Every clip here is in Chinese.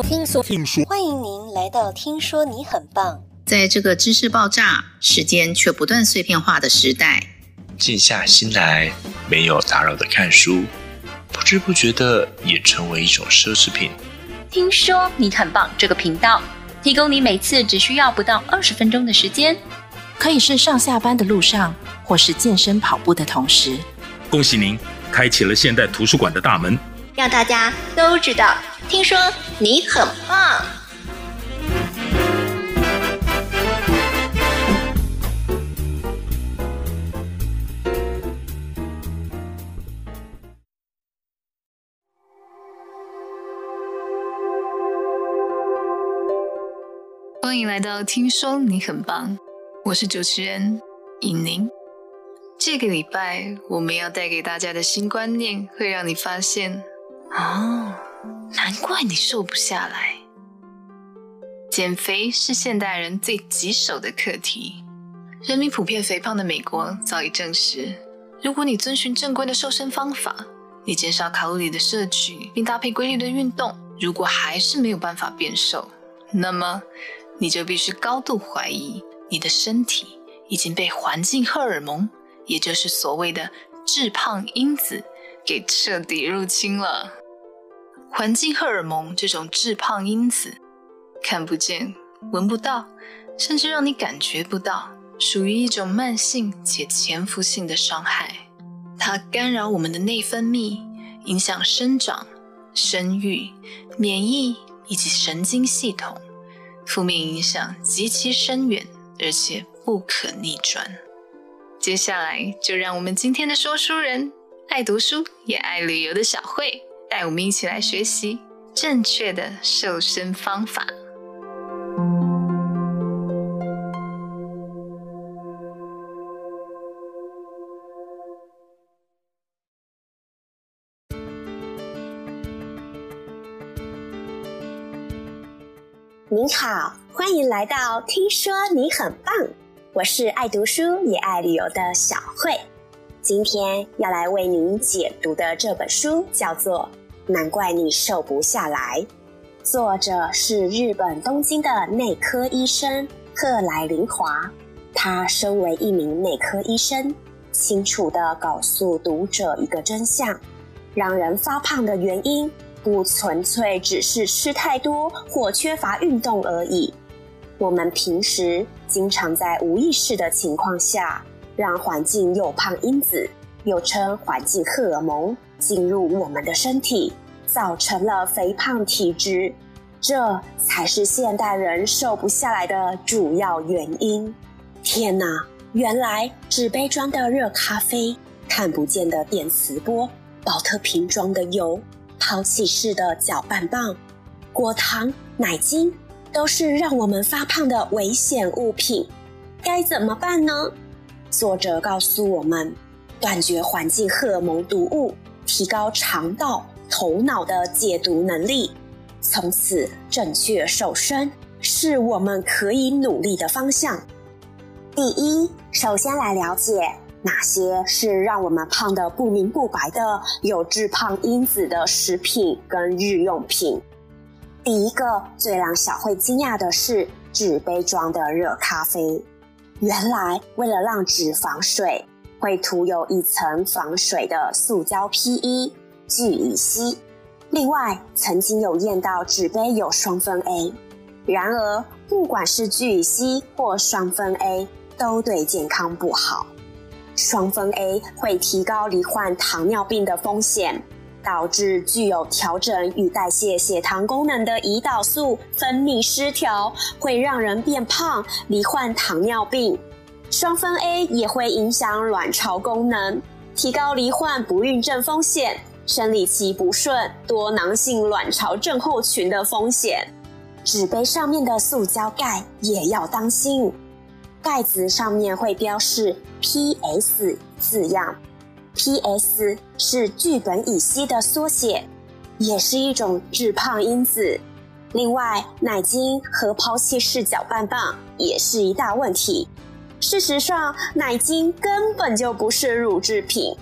说，听说，听说，欢迎您来到《听说你很棒》。在这个知识爆炸、时间却不断碎片化的时代，静下心来，没有打扰的看书，不知不觉的也成为一种奢侈品。听说你很棒，这个频道提供你每次只需要不到二十分钟的时间，可以是上下班的路上，或是健身跑步的同时。恭喜您，开启了现代图书馆的大门。让大家都知道，听说你很棒。欢迎来到听说你很棒，我是主持人尹宁。这个礼拜我们要带给大家的新观念，会让你发现。哦，难怪你瘦不下来。减肥是现代人最棘手的课题。人民普遍肥胖的美国早已证实，如果你遵循正规的瘦身方法，你减少卡路里的摄取，并搭配规律的运动，如果还是没有办法变瘦，那么你就必须高度怀疑你的身体已经被环境荷尔蒙，也就是所谓的致胖因子，给彻底入侵了。环境荷尔蒙这种致胖因子，看不见、闻不到，甚至让你感觉不到，属于一种慢性且潜伏性的伤害。它干扰我们的内分泌，影响生长、生育、免疫以及神经系统，负面影响极其深远，而且不可逆转。接下来，就让我们今天的说书人，爱读书也爱旅游的小慧。带我们一起来学习正确的瘦身方法。您好，欢迎来到听说你很棒，我是爱读书也爱旅游的小慧。今天要来为您解读的这本书叫做。难怪你瘦不下来。作者是日本东京的内科医生贺来林华。他身为一名内科医生，清楚地告诉读者一个真相：让人发胖的原因不纯粹只是吃太多或缺乏运动而已。我们平时经常在无意识的情况下，让环境诱胖因子，又称环境荷尔蒙。进入我们的身体，造成了肥胖体质，这才是现代人瘦不下来的主要原因。天哪，原来纸杯装的热咖啡、看不见的电磁波、宝特瓶装的油、抛弃式的搅拌棒、果糖、奶精，都是让我们发胖的危险物品。该怎么办呢？作者告诉我们，断绝环境荷尔蒙毒物。提高肠道、头脑的解读能力，从此正确瘦身是我们可以努力的方向。第一，首先来了解哪些是让我们胖得不明不白的有致胖因子的食品跟日用品。第一个最让小慧惊讶的是纸杯装的热咖啡，原来为了让纸防水。会涂有一层防水的塑胶 PE 聚乙烯。另外，曾经有验到纸杯有双酚 A，然而不管是聚乙烯或双酚 A，都对健康不好。双酚 A 会提高罹患糖尿病的风险，导致具有调整与代谢血糖功能的胰岛素分泌失调，会让人变胖，罹患糖尿病。双酚 A 也会影响卵巢功能，提高罹患不孕症风险、生理期不顺、多囊性卵巢症候群的风险。纸杯上面的塑胶盖也要当心，盖子上面会标示 PS 字样，PS 是聚苯乙烯的缩写，也是一种致胖因子。另外，奶精和抛弃式搅拌棒也是一大问题。事实上，奶精根本就不是乳制品，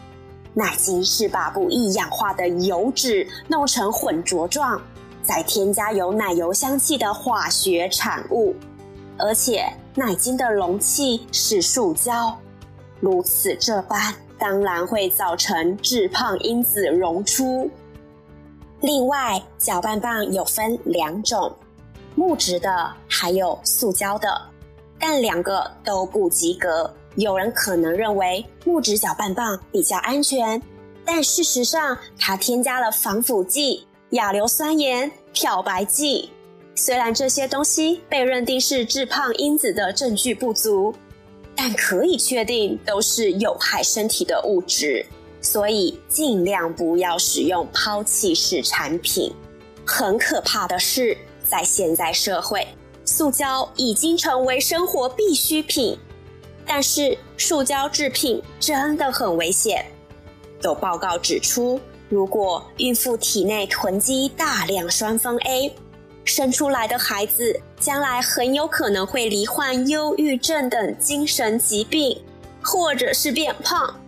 奶精是把不易氧化的油脂弄成混浊状，再添加有奶油香气的化学产物，而且奶精的容器是塑胶，如此这般，当然会造成致胖因子溶出。另外，搅拌棒有分两种，木质的还有塑胶的，但两个都不及格。有人可能认为木质搅拌棒比较安全，但事实上它添加了防腐剂、亚硫酸盐、漂白剂。虽然这些东西被认定是致胖因子的证据不足，但可以确定都是有害身体的物质，所以尽量不要使用抛弃式产品。很可怕的是，在现在社会，塑胶已经成为生活必需品。但是，塑胶制品真的很危险。有报告指出，如果孕妇体内囤积大量双酚 A，生出来的孩子将来很有可能会罹患忧郁症等精神疾病，或者是变胖。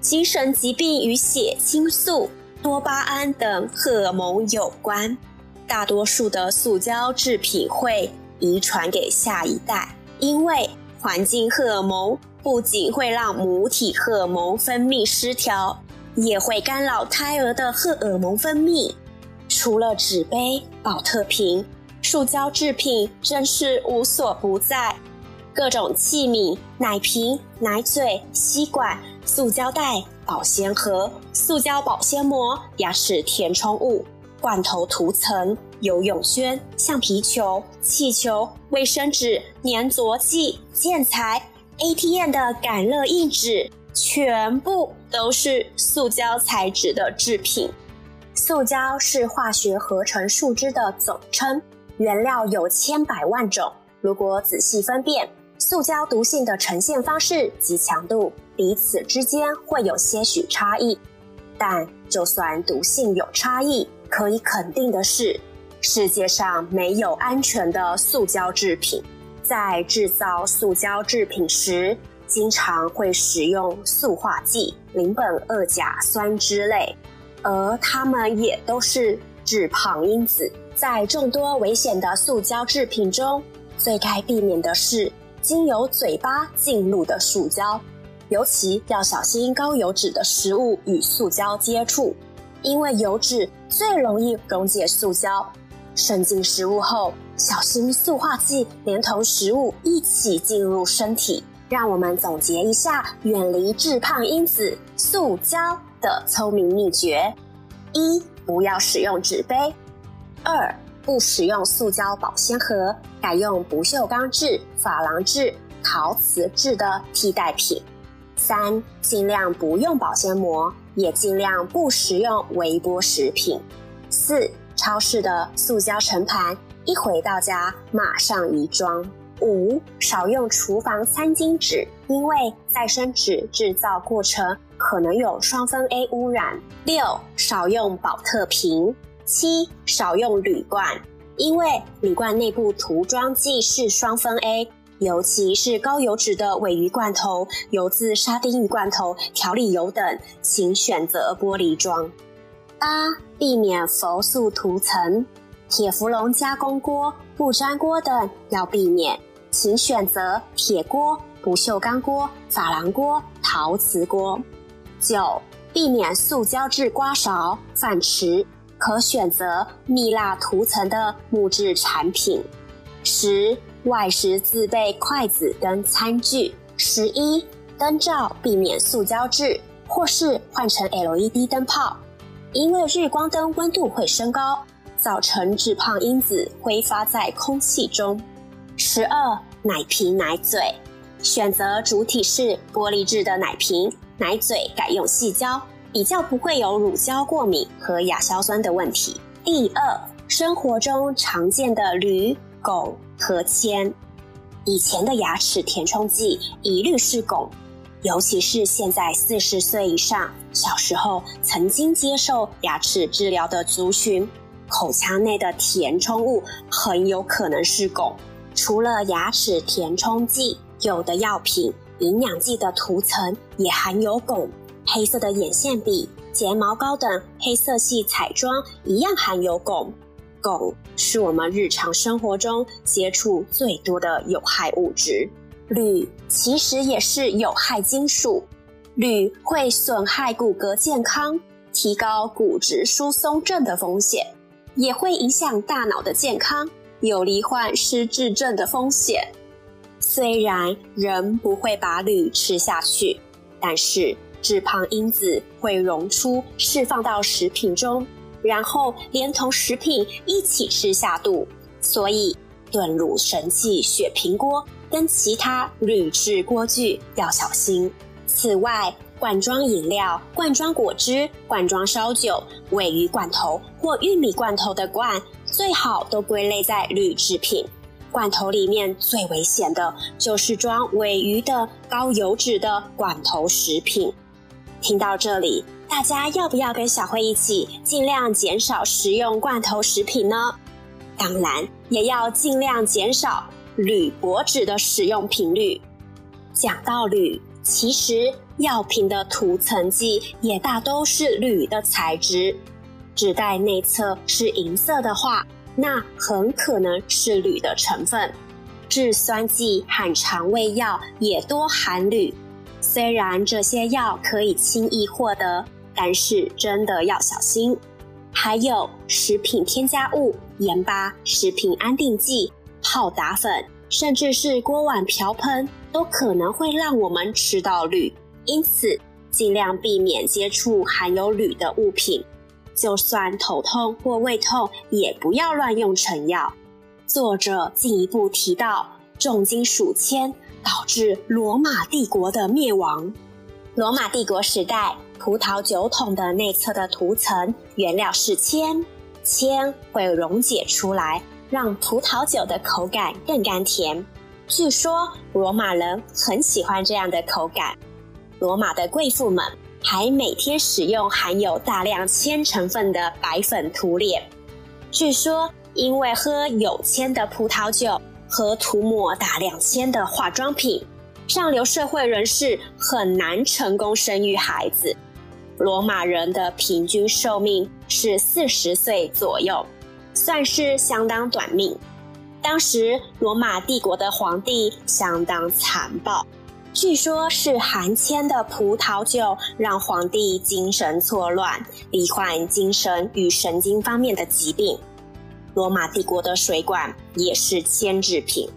精神疾病与血清素、多巴胺等荷尔蒙有关。大多数的塑胶制品会遗传给下一代，因为。环境荷尔蒙不仅会让母体荷尔蒙分泌失调，也会干扰胎儿的荷尔蒙分泌。除了纸杯、宝特瓶，塑胶制品真是无所不在。各种器皿、奶瓶、奶嘴、吸管、塑胶袋、保鲜盒、塑胶保鲜膜、牙齿填充物、罐头涂层、游泳圈、橡皮球、气球、卫生纸、粘着剂、建材、ATM 的感热硬纸，全部都是塑胶材质的制品。塑胶是化学合成树脂的总称，原料有千百万种。如果仔细分辨，塑胶毒性的呈现方式及强度，彼此之间会有些许差异。但就算毒性有差异，可以肯定的是，世界上没有安全的塑胶制品。在制造塑胶制品时，经常会使用塑化剂、邻苯二甲酸酯类，而它们也都是致胖因子。在众多危险的塑胶制品中，最该避免的是经由嘴巴进入的塑胶，尤其要小心高油脂的食物与塑胶接触。因为油脂最容易溶解塑胶，渗进食物后，小心塑化剂连同食物一起进入身体。让我们总结一下远离致胖因子塑胶的聪明秘诀：一、不要使用纸杯；二、不使用塑胶保鲜盒，改用不锈钢制、珐琅制、陶瓷制的替代品；三、尽量不用保鲜膜。也尽量不食用微波食品。四、超市的塑胶盛盘，一回到家马上移装。五、少用厨房餐巾纸，因为再生纸制造过程可能有双酚 A 污染。六、少用宝特瓶。七、少用铝罐，因为铝罐内部涂装剂是双酚 A。尤其是高油脂的鮪鱼罐头、油渍沙丁鱼罐头、调理油等，请选择玻璃装。八、避免氟塑涂层，铁氟龙加工锅、不粘锅等要避免，请选择铁锅、不锈钢锅、珐琅锅、陶瓷锅。九、避免塑胶制刮勺、饭匙，可选择蜜蜡涂层的木质产品。十、外食自备筷子跟餐具。十一，灯罩避免塑胶制，或是换成 LED 灯泡，因为日光灯温度会升高，造成致胖因子挥发在空气中。十二，奶瓶奶嘴，选择主体是玻璃制的奶瓶，奶嘴改用细胶，比较不会有乳胶过敏和亚硝酸的问题。第二，生活中常见的铝、汞。和铅，以前的牙齿填充剂一律是汞，尤其是现在四十岁以上、小时候曾经接受牙齿治疗的族群，口腔内的填充物很有可能是汞。除了牙齿填充剂，有的药品、营养剂的涂层也含有汞。黑色的眼线笔、睫毛膏等黑色系彩妆一样含有汞。汞是我们日常生活中接触最多的有害物质。铝其实也是有害金属，铝会损害骨骼健康，提高骨质疏松症的风险，也会影响大脑的健康，有罹患失智症的风险。虽然人不会把铝吃下去，但是脂肪因子会溶出，释放到食品中，然后连同食品一起吃下肚，所以炖卤神器雪平锅跟其他铝制锅具要小心。此外，罐装饮料、罐装果汁、罐装烧酒、鮪鱼罐头或玉米罐头的罐，最好都归类在铝制品。罐头里面最危险的就是装鮪鱼的高油脂的罐头食品。听到这里，大家要不要跟小慧一起尽量减少食用罐头食品呢？当然，也要尽量减少铝箔纸的使用频率。讲到铝，其实药品的涂层剂也大都是铝的材质。纸袋内侧是银色的话，那很可能是铝的成分，制酸剂和肠胃药也多含铝。虽然这些药可以轻易获得，但是真的要小心。还有食品添加物、盐巴、食品安定剂、泡打粉，甚至是锅碗瓢盆，都可能会让我们吃到铝。因此，尽量避免接触含有铝的物品。就算头痛或胃痛，也不要乱用成药。作者进一步提到，重金属铅导致罗马帝国的灭亡。罗马帝国时代，葡萄酒桶的内侧的涂层原料是铅，铅会溶解出来，让葡萄酒的口感更甘甜。据说罗马人很喜欢这样的口感。罗马的贵妇们。还每天使用含有大量铅成分的白粉涂脸。据说，因为喝有铅的葡萄酒和涂抹大量铅的化妆品，上流社会人士很难成功生育孩子。罗马人的平均寿命是四十岁左右，算是相当短命。当时，罗马帝国的皇帝相当残暴。据说，是含铅的葡萄酒让皇帝精神错乱，罹患精神与神经方面的疾病。罗马帝国的水管也是铅制品，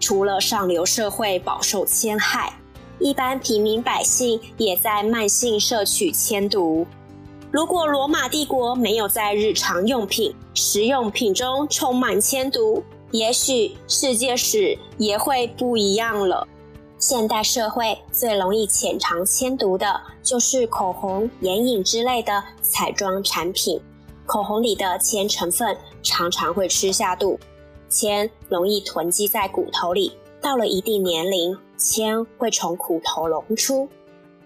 除了上流社会饱受铅害，一般平民百姓也在慢性摄取铅毒。如果罗马帝国没有在日常用品、食用品中充满铅毒，也许世界史也会不一样了。现代社会最容易潜藏铅毒的，就是口红、眼影之类的彩妆产品。口红里的铅成分常常会吃下肚，铅容易囤积在骨头里，到了一定年龄，铅会从骨头溶出。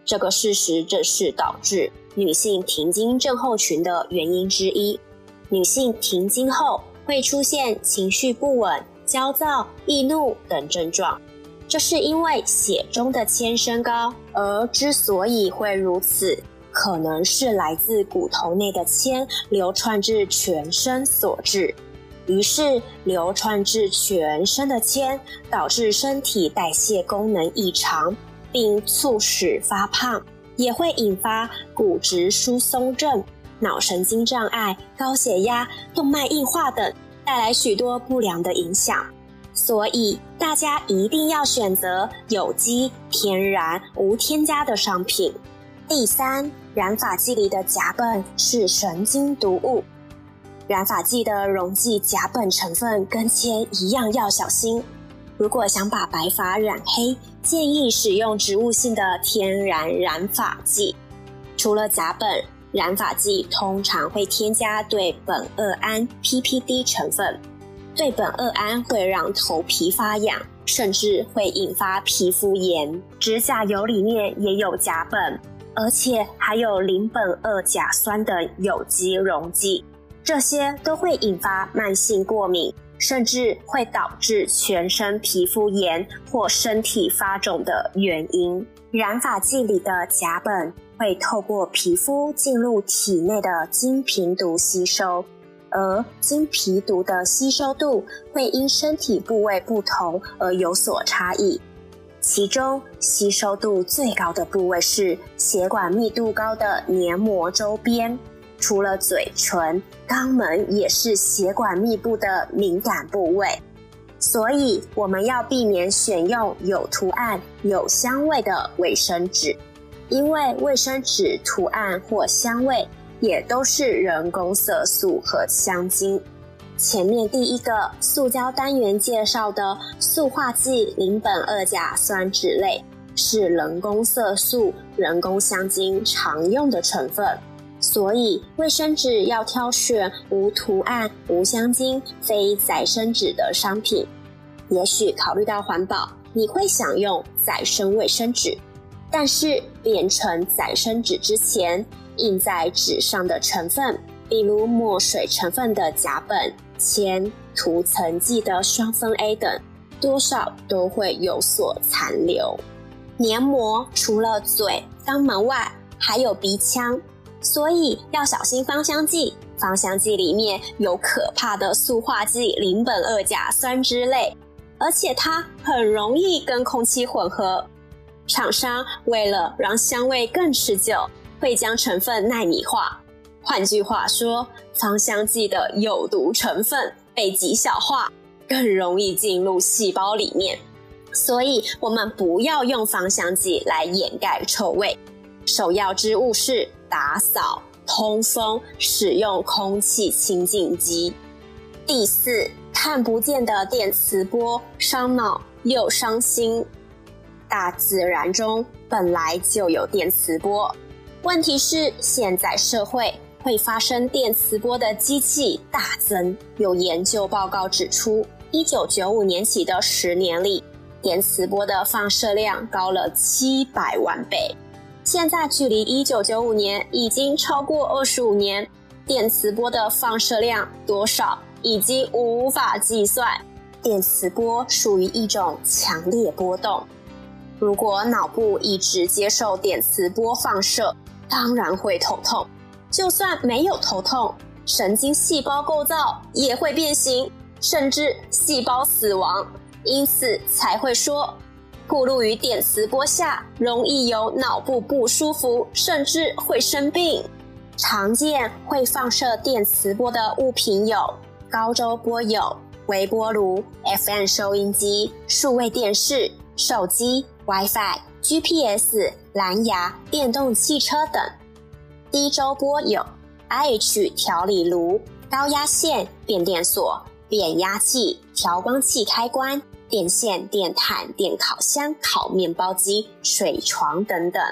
这个事实正是导致女性停经症候群的原因之一。女性停经后会出现情绪不稳、焦躁、易怒等症状。这是因为血中的铅升高，而之所以会如此，可能是来自骨头内的铅流窜至全身所致。于是，流窜至全身的铅导致身体代谢功能异常，并促使发胖，也会引发骨质疏松症、脑神经障碍、高血压、动脉硬化等，带来许多不良的影响。所以，大家一定要选择有机、天然、无添加的商品。第三，染发剂里的甲苯是神经毒物。染发剂的溶剂甲苯成分跟铅一样，要小心。如果想把白发染黑，建议使用植物性的天然染发剂。除了甲苯，染发剂通常会添加对苯二胺 （PPD） 成分。对苯二胺会让头皮发痒，甚至会引发皮肤炎。指甲油里面也有甲苯，而且还有邻苯二甲酸的有机溶剂，这些都会引发慢性过敏，甚至会导致全身皮肤炎或身体发肿的原因。染发剂里的甲苯会透过皮肤进入体内的经平毒吸收。而经皮毒的吸收度会因身体部位不同而有所差异。其中吸收度最高的部位是血管密度高的黏膜周边，除了嘴唇，肛门也是血管密布的敏感部位。所以我们要避免选用有图案、有香味的卫生纸，因为卫生纸图案或香味也都是人工色素和香精。前面第一个塑胶单元介绍的塑化剂邻苯二甲酸酯类是人工色素、人工香精常用的成分，所以卫生纸要挑选无图案、无香精、非再生纸的商品。也许考虑到环保，你会想用再生卫生纸，但是变成再生纸之前，印在纸上的成分，比如墨水成分的甲苯。铅、涂层剂的双酚 A 等，多少都会有所残留。黏膜除了嘴、肛门外，还有鼻腔，所以要小心芳香剂。芳香剂里面有可怕的塑化剂邻苯二甲酸酯类，而且它很容易跟空气混合。厂商为了让香味更持久，会将成分奈米化。换句话说，芳香剂的有毒成分被极小化，更容易进入细胞里面。所以，我们不要用芳香剂来掩盖臭味。首要之务是打扫、通风，使用空气清净机。第四，看不见的电磁波伤脑又伤心。大自然中本来就有电磁波，问题是现在社会。会发生电磁波的机器大增。有研究报告指出，一九九五年起的十年里，电磁波的放射量高了七百万倍。现在距离一九九五年已经超过二十五年，电磁波的放射量多少已经无法计算。电磁波属于一种强烈波动，如果脑部一直接受电磁波放射，当然会头痛。就算没有头痛，神经细胞构造也会变形，甚至细胞死亡。因此才会说，暴露于电磁波下容易有脑部不舒服，甚至会生病。常见会放射电磁波的物品有高周波有微波炉、FM 收音机、数位电视、手机、WiFi、GPS、蓝牙、电动汽车等。低周波有 IH 调理炉、高压线变电所、变压器、调光器开关、电线、电毯、电烤箱、烤面包机、水床等等。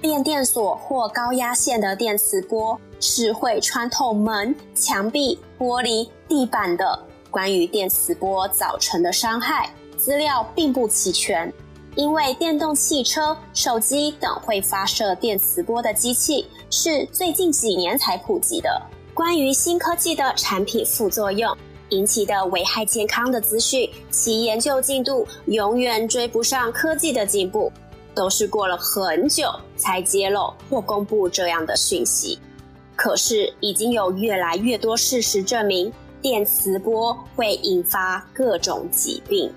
变电所或高压线的电磁波是会穿透门、墙壁、玻璃、地板的。关于电磁波造成的伤害，资料并不齐全。因为电动汽车、手机等会发射电磁波的机器是最近几年才普及的。关于新科技的产品副作用引起的危害健康的资讯，其研究进度永远追不上科技的进步，都是过了很久才揭露或公布这样的讯息。可是已经有越来越多事实证明，电磁波会引发各种疾病。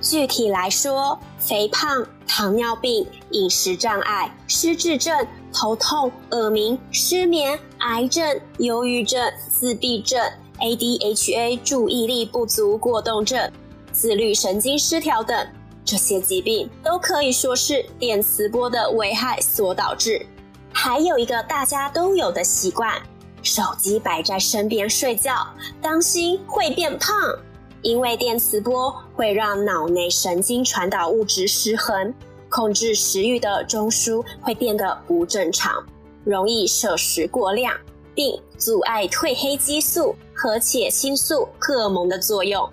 具体来说，肥胖、糖尿病、饮食障碍、失智症、头痛、耳鸣、失眠、癌症、忧郁症、自闭症、ADHA 注意力不足过动症、自律神经失调等，这些疾病都可以说是电磁波的危害所导致。还有一个大家都有的习惯，手机摆在身边睡觉，当心会变胖。因为电磁波会让脑内神经传导物质失衡，控制食欲的中枢会变得不正常，容易摄食过量，并阻碍褪黑激素和血清素荷尔蒙的作用。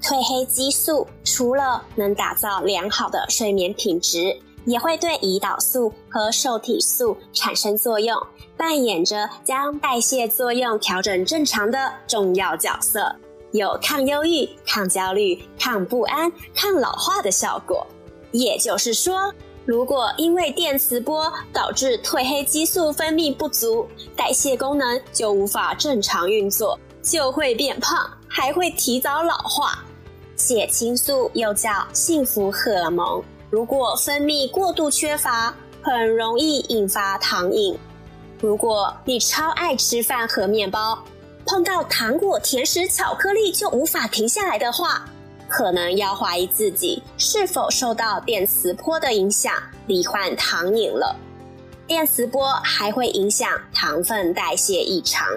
褪黑激素除了能打造良好的睡眠品质，也会对胰岛素和受体素产生作用，扮演着将代谢作用调整正常的重要角色。有抗忧郁、抗焦虑、抗不安、抗老化的效果。也就是说，如果因为电磁波导致褪黑激素分泌不足，代谢功能就无法正常运作，就会变胖，还会提早老化。血清素又叫幸福荷尔蒙，如果分泌过度缺乏，很容易引发糖瘾。如果你超爱吃饭和面包，碰到糖果、甜食、巧克力就无法停下来的话，可能要怀疑自己是否受到电磁波的影响，罹患糖瘾了。电磁波还会影响糖分代谢异常，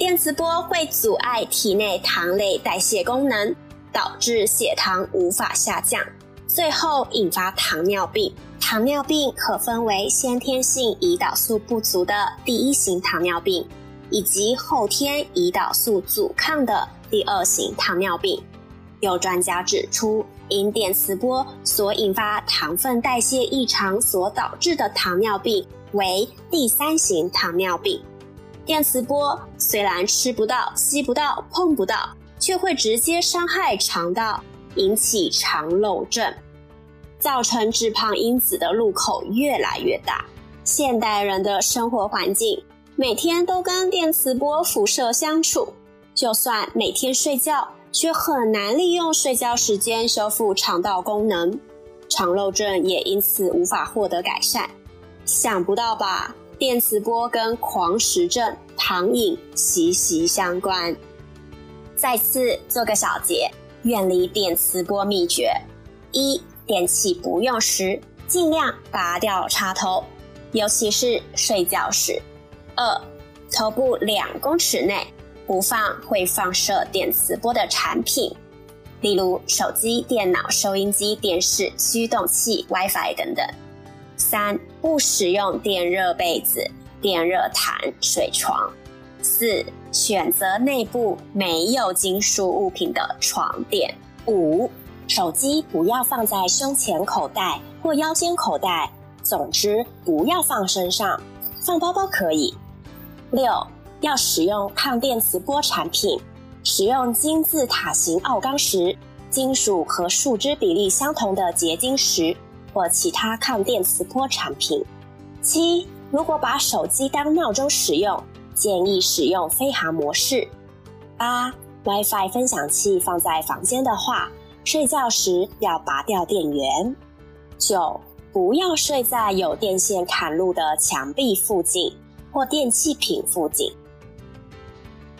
电磁波会阻碍体内糖类代谢功能，导致血糖无法下降，最后引发糖尿病。糖尿病可分为先天性胰岛素不足的第一型糖尿病，以及后天胰岛素阻抗的第二型糖尿病。有专家指出，因电磁波所引发糖分代谢异常所导致的糖尿病为第三型糖尿病。电磁波虽然吃不到、吸不到、碰不到，却会直接伤害肠道，引起肠漏症。造成致胖因子的路口越来越大。现代人的生活环境每天都跟电磁波辐射相处，就算每天睡觉，却很难利用睡觉时间修复肠道功能，肠漏症也因此无法获得改善。想不到吧？电磁波跟狂食症、糖瘾息息相关。再次做个小结，远离电磁波秘诀：一。电器不用时，尽量拔掉插头，尤其是睡觉时。二，头部两公尺内不放会放射电磁波的产品，例如手机、电脑、收音机、电视、驱动器、WiFi 等等。三，不使用电热被子、电热毯、水床。四，选择内部没有金属物品的床垫。五。手机不要放在胸前口袋或腰间口袋，总之不要放身上，放包包可以。六，要使用抗电磁波产品，使用金字塔形奥钢石、金属和树脂比例相同的结晶石或其他抗电磁波产品。七，如果把手机当闹钟使用，建议使用飞行模式。八，WiFi 分享器放在房间的话，睡觉时要拔掉电源。九，不要睡在有电线坎路的墙壁附近或电器品附近。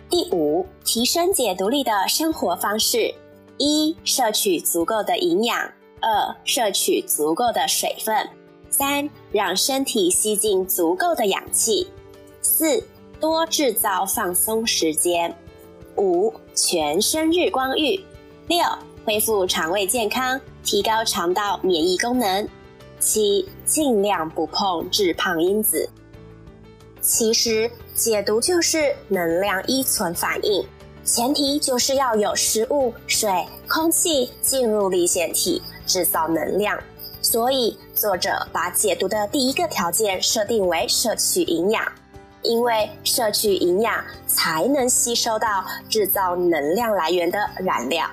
第五，提升解毒力的生活方式：一、摄取足够的营养；二、摄取足够的水分；三、让身体吸进足够的氧气；四、多制造放松时间；五、全身日光浴；六。恢复肠胃健康，提高肠道免疫功能。七，尽量不碰致胖因子。其实解毒就是能量依存反应，前提就是要有食物、水、空气进入粒线体，制造能量。所以作者把解毒的第一个条件设定为摄取营养，因为摄取营养才能吸收到制造能量来源的燃料。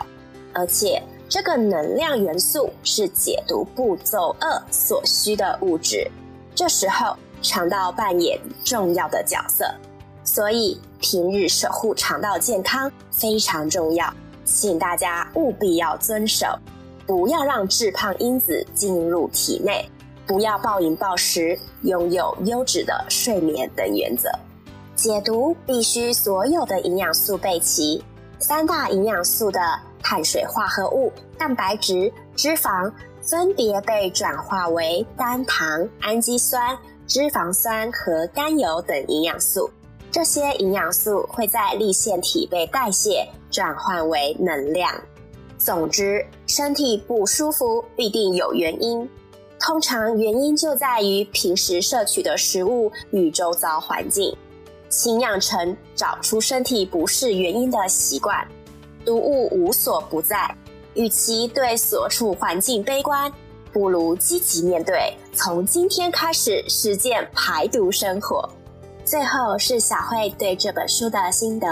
而且，这个能量元素是解毒步骤二所需的物质。这时候，肠道扮演重要的角色，所以平日守护肠道健康非常重要，请大家务必要遵守，不要让致胖因子进入体内，不要暴饮暴食，拥有优质的睡眠等原则。解毒必须所有的营养素备齐，三大营养素的。碳水化合物、蛋白质、脂肪分别被转化为单糖、氨基酸、脂肪酸和甘油等营养素。这些营养素会在粒线体被代谢，转换为能量。总之，身体不舒服必定有原因，通常原因就在于平时摄取的食物与周遭环境。请养成找出身体不适原因的习惯。毒物无所不在，与其对所处环境悲观，不如积极面对。从今天开始实践排毒生活。最后是小慧对这本书的心得：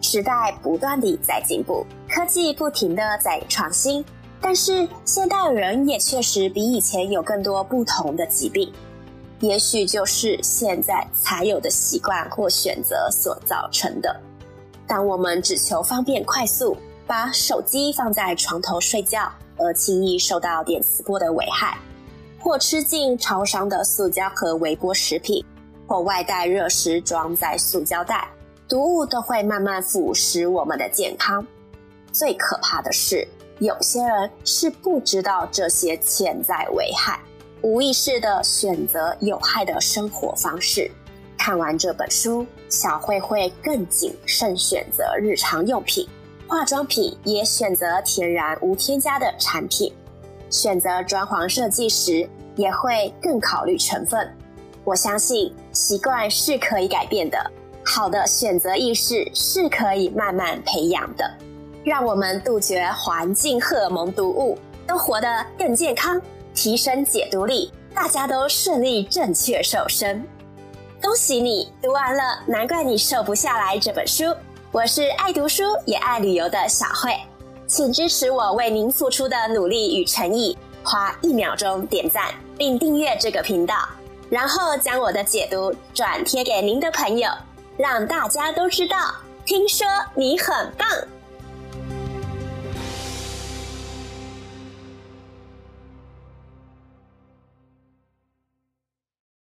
时代不断地在进步，科技不停地在创新，但是现代人也确实比以前有更多不同的疾病，也许就是现在才有的习惯或选择所造成的。当我们只求方便快速，把手机放在床头睡觉，而轻易受到电磁波的危害，或吃进超商的塑胶和微波食品，或外带热食装在塑胶袋，毒物都会慢慢腐蚀我们的健康。最可怕的是，有些人是不知道这些潜在危害，无意识地选择有害的生活方式。看完这本书，小慧会更谨慎选择日常用品，化妆品也选择天然无添加的产品，选择装潢设计时也会更考虑成分。我相信习惯是可以改变的，好的选择意识是可以慢慢培养的。让我们杜绝环境荷尔蒙毒物，都活得更健康，提升解毒力，大家都顺利正确瘦身。恭喜你读完了，难怪你瘦不下来这本书。我是爱读书也爱旅游的小慧，请支持我为您付出的努力与诚意，花一秒钟点赞并订阅这个频道，然后将我的解读转贴给您的朋友，让大家都知道。听说你很棒。